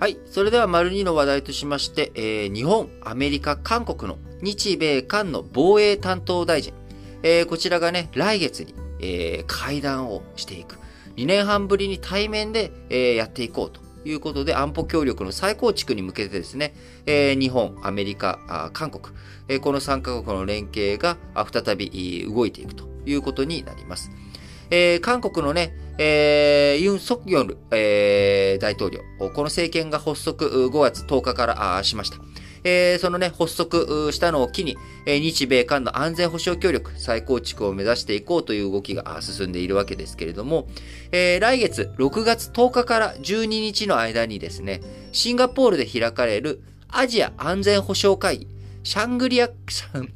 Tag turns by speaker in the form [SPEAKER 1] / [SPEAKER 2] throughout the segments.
[SPEAKER 1] はい。それでは、丸2の話題としまして、えー、日本、アメリカ、韓国の日米韓の防衛担当大臣、えー、こちらがね、来月に、えー、会談をしていく。2年半ぶりに対面で、えー、やっていこうということで、安保協力の再構築に向けてですね、えー、日本、アメリカ、韓国、えー、この3カ国の連携が再び動いていくということになります。えー、韓国のね、えー、ユン・ソクヨル、えー、大統領、この政権が発足5月10日からしました。えー、そのね、発足したのを機に、え、日米韓の安全保障協力再構築を目指していこうという動きが進んでいるわけですけれども、え、来月6月10日から12日の間にですね、シンガポールで開かれるアジア安全保障会議、シャングリア、シャン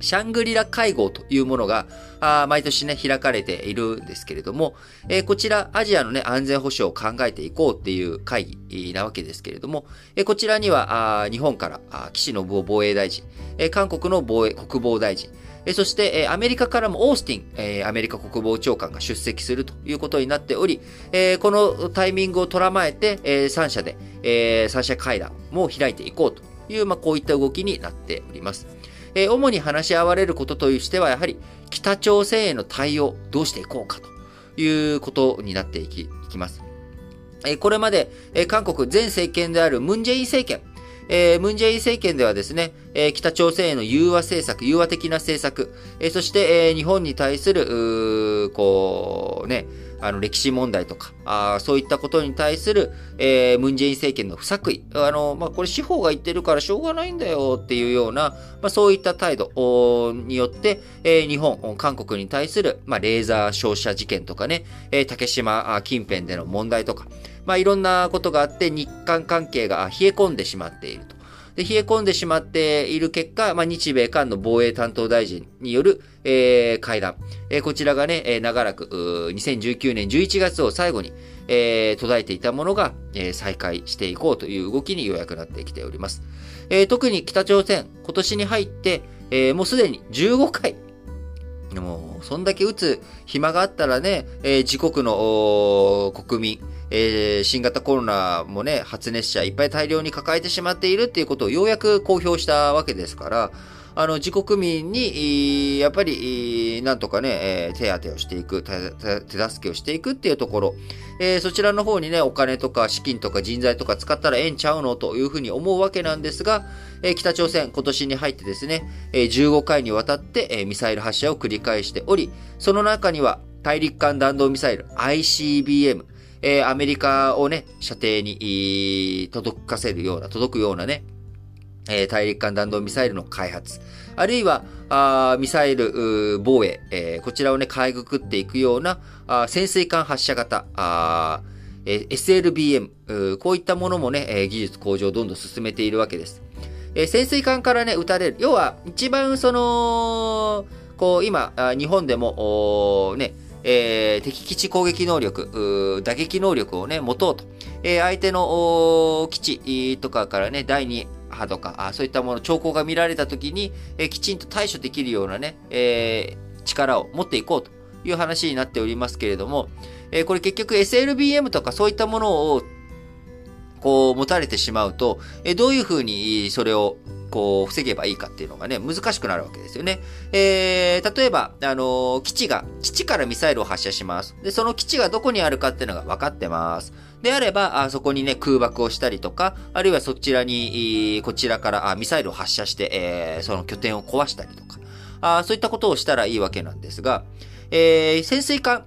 [SPEAKER 1] シャングリラ会合というものが、あ毎年ね、開かれているんですけれども、えー、こちら、アジアのね、安全保障を考えていこうっていう会議なわけですけれども、えー、こちらには、あ日本からあ岸信夫防衛大臣、えー、韓国の防衛国防大臣、えそして、えアメリカからもオースティン、えアメリカ国防長官が出席するということになっており、えこのタイミングを捉まえて、え3社で、え3社会談も開いていこうという、まあ、こういった動きになっております。えー、主に話し合われることとしては、やはり北朝鮮への対応、どうしていこうかということになっていきいきます。えー、これまで、えー、韓国前政権であるムンジェイン政権、えー、ムンジェイン政権ではですね、えー、北朝鮮への融和政策、融和的な政策、えー、そして、えー、日本に対する、こう、ね、あの、歴史問題とか、あそういったことに対する、えー、ムンジェイン政権の不作為。あの、まあ、これ司法が言ってるからしょうがないんだよっていうような、まあ、そういった態度によって、えー、日本、韓国に対する、まあ、レーザー照射事件とかね、えー、竹島近辺での問題とか、まあ、いろんなことがあって日韓関係が冷え込んでしまっていると。で、冷え込んでしまっている結果、まあ、日米韓の防衛担当大臣による、えー、会談。えー、こちらがね、えー、長らく、2019年11月を最後に、えー、途絶えていたものが、えー、再開していこうという動きにようやくなってきております。えー、特に北朝鮮、今年に入って、えー、もうすでに15回、もう、そんだけ撃つ暇があったらね、えー、自国の国民、えー、新型コロナもね、発熱者いっぱい大量に抱えてしまっているっていうことをようやく公表したわけですから、あの、自国民に、やっぱり、なんとかね、手当てをしていく、手助けをしていくっていうところ、そちらの方にね、お金とか資金とか人材とか使ったらええんちゃうのというふうに思うわけなんですが、北朝鮮、今年に入ってですね、えー、15回にわたって、ミサイル発射を繰り返しており、その中には、大陸間弾道ミサイル ICBM、えー、アメリカをね、射程に、届かせるような、届くようなね、えー、大陸間弾道ミサイルの開発、あるいは、あミサイル防衛、えー、こちらをね、かいぐくっていくような、あ潜水艦発射型、SLBM、こういったものもね、え、技術向上をどんどん進めているわけです。え、潜水艦からね、撃たれる。要は、一番その、こう、今、日本でも、ね、えー、敵基地攻撃能力、打撃能力をね、持とうと。えー、相手の基地とかからね、第2波とか、あそういったもの、兆候が見られたときに、えー、きちんと対処できるようなね、え、力を持っていこうという話になっておりますけれども、え、これ結局 SLBM とかそういったものをこう持たれてしまうと、えどういうふうにそれをこう、防げばいいかっていうのがね、難しくなるわけですよね。えー、例えば、あの、基地が、基地からミサイルを発射します。で、その基地がどこにあるかっていうのが分かってます。であれば、あそこにね、空爆をしたりとか、あるいはそちらに、こちらからあミサイルを発射して、えー、その拠点を壊したりとか、あそういったことをしたらいいわけなんですが、えー、潜水艦、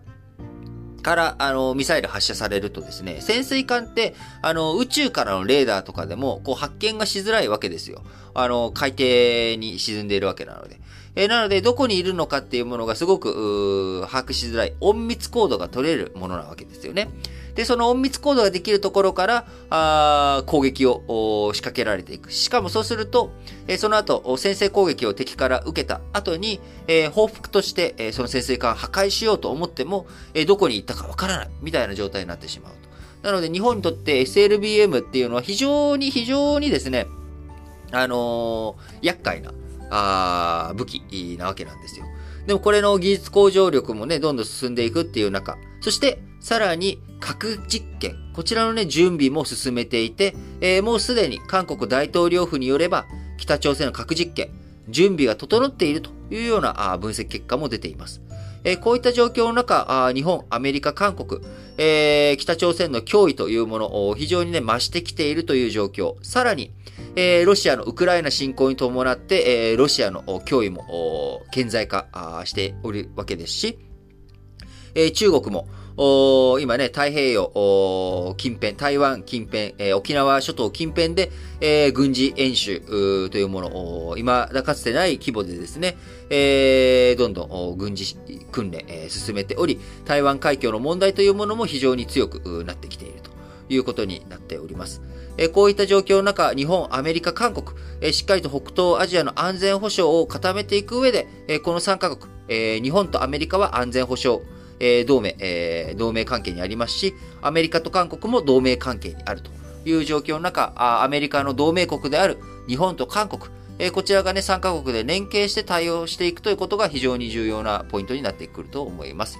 [SPEAKER 1] から、あの、ミサイル発射されるとですね、潜水艦って、あの、宇宙からのレーダーとかでも、こう、発見がしづらいわけですよ。あの、海底に沈んでいるわけなので。えー、なので、どこにいるのかっていうものがすごく、把握しづらい、隠密コードが取れるものなわけですよね。で、その隠密コードができるところから、あ攻撃を仕掛けられていく。しかもそうすると、え、その後、先制攻撃を敵から受けた後に、え、報復として、え、その潜水艦を破壊しようと思っても、え、どこに行ったかわからない、みたいな状態になってしまうと。なので、日本にとって SLBM っていうのは非常に非常にですね、あのー、厄介な、あ武器なわけなんですよ。でもこれの技術向上力もね、どんどん進んでいくっていう中、そしてさらに核実験、こちらのね、準備も進めていて、えー、もうすでに韓国大統領府によれば、北朝鮮の核実験、準備が整っているというような分析結果も出ています。えー、こういった状況の中、日本、アメリカ、韓国、えー、北朝鮮の脅威というものを非常にね、増してきているという状況。さらに、えー、ロシアのウクライナ侵攻に伴って、えー、ロシアの脅威も顕在化しておるわけですし、えー、中国も、今ね、太平洋近辺、台湾近辺、えー、沖縄諸島近辺で、えー、軍事演習というものを、今だかつてない規模でですね、えー、どんどん軍事訓練、え、進めており、台湾海峡の問題というものも非常に強くなってきているということになっております。えこういった状況の中、日本、アメリカ、韓国、えしっかりと北東アジアの安全保障を固めていく上で、えこの3カ国、え日本とアメリカは安全保障、え同盟、え同盟関係にありますし、アメリカと韓国も同盟関係にあるという状況の中、アメリカの同盟国である日本と韓国、えこちらがね、3カ国で連携して対応していくということが非常に重要なポイントになってくると思います。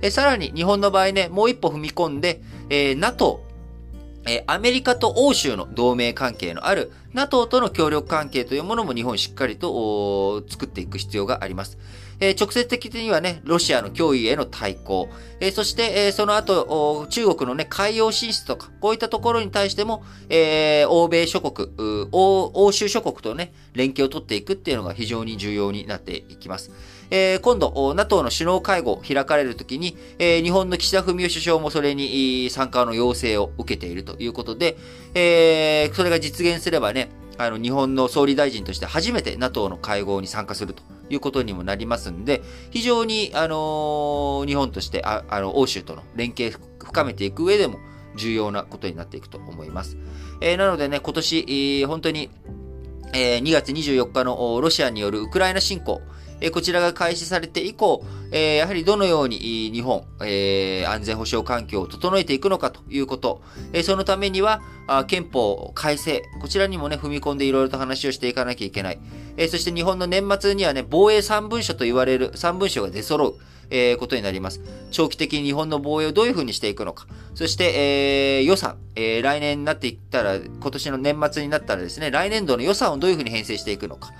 [SPEAKER 1] えさらに日本の場合ね、もう一歩踏み込んで、え NATO、えアメリカと欧州の同盟関係のある NATO との協力関係というものも日本しっかりと作っていく必要があります。え、直接的にはね、ロシアの脅威への対抗、え、そして、え、その後、中国のね、海洋進出とか、こういったところに対しても、え、欧米諸国、欧州諸国とね、連携を取っていくっていうのが非常に重要になっていきます。えー、今度、NATO の首脳会合開かれるときに、えー、日本の岸田文雄首相もそれに参加の要請を受けているということで、えー、それが実現すればね、あの、日本の総理大臣として初めて NATO の会合に参加するということにもなりますんで、非常に、あの、日本として、ああの、欧州との連携深めていく上でも重要なことになっていくと思います。えー、なのでね、今年、えー、本当に、えー、2月24日のロシアによるウクライナ侵攻、えこちらが開始されて以降、えやはりどのように日本、え安全保障環境を整えていくのかということ、えそのためには、憲法改正、こちらにもね、踏み込んでいろいろと話をしていかなきゃいけない。えそして日本の年末にはね、防衛3文書と言われる3文書が出揃う。えー、ことになります。長期的に日本の防衛をどういうふうにしていくのか。そして、えー、予算、え、来年になっていったら、今年の年末になったらですね、来年度の予算をどういうふうに編成していくのか。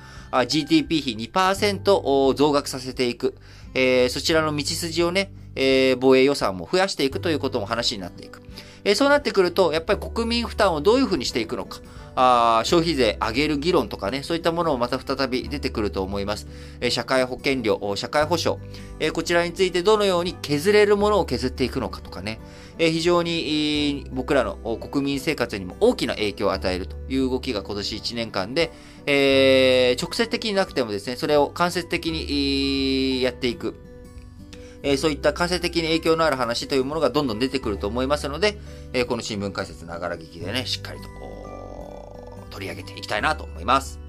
[SPEAKER 1] GDP 比2%増額させていく。え、そちらの道筋をね、え、防衛予算も増やしていくということも話になっていく。え、そうなってくると、やっぱり国民負担をどういうふうにしていくのか。あ消費税上げる議論とかね、そういったものもまた再び出てくると思います。え、社会保険料、社会保障、え、こちらについてどのように削れるものを削っていくのかとかね、え、非常に、僕らの国民生活にも大きな影響を与えるという動きが今年1年間で、え直接的になくてもですね、それを間接的にやっていく。えそういった間接的に影響のある話というものがどんどん出てくると思いますので、えこの新聞解説ながら聞きでね、しっかりとこう取り上げていきたいなと思います。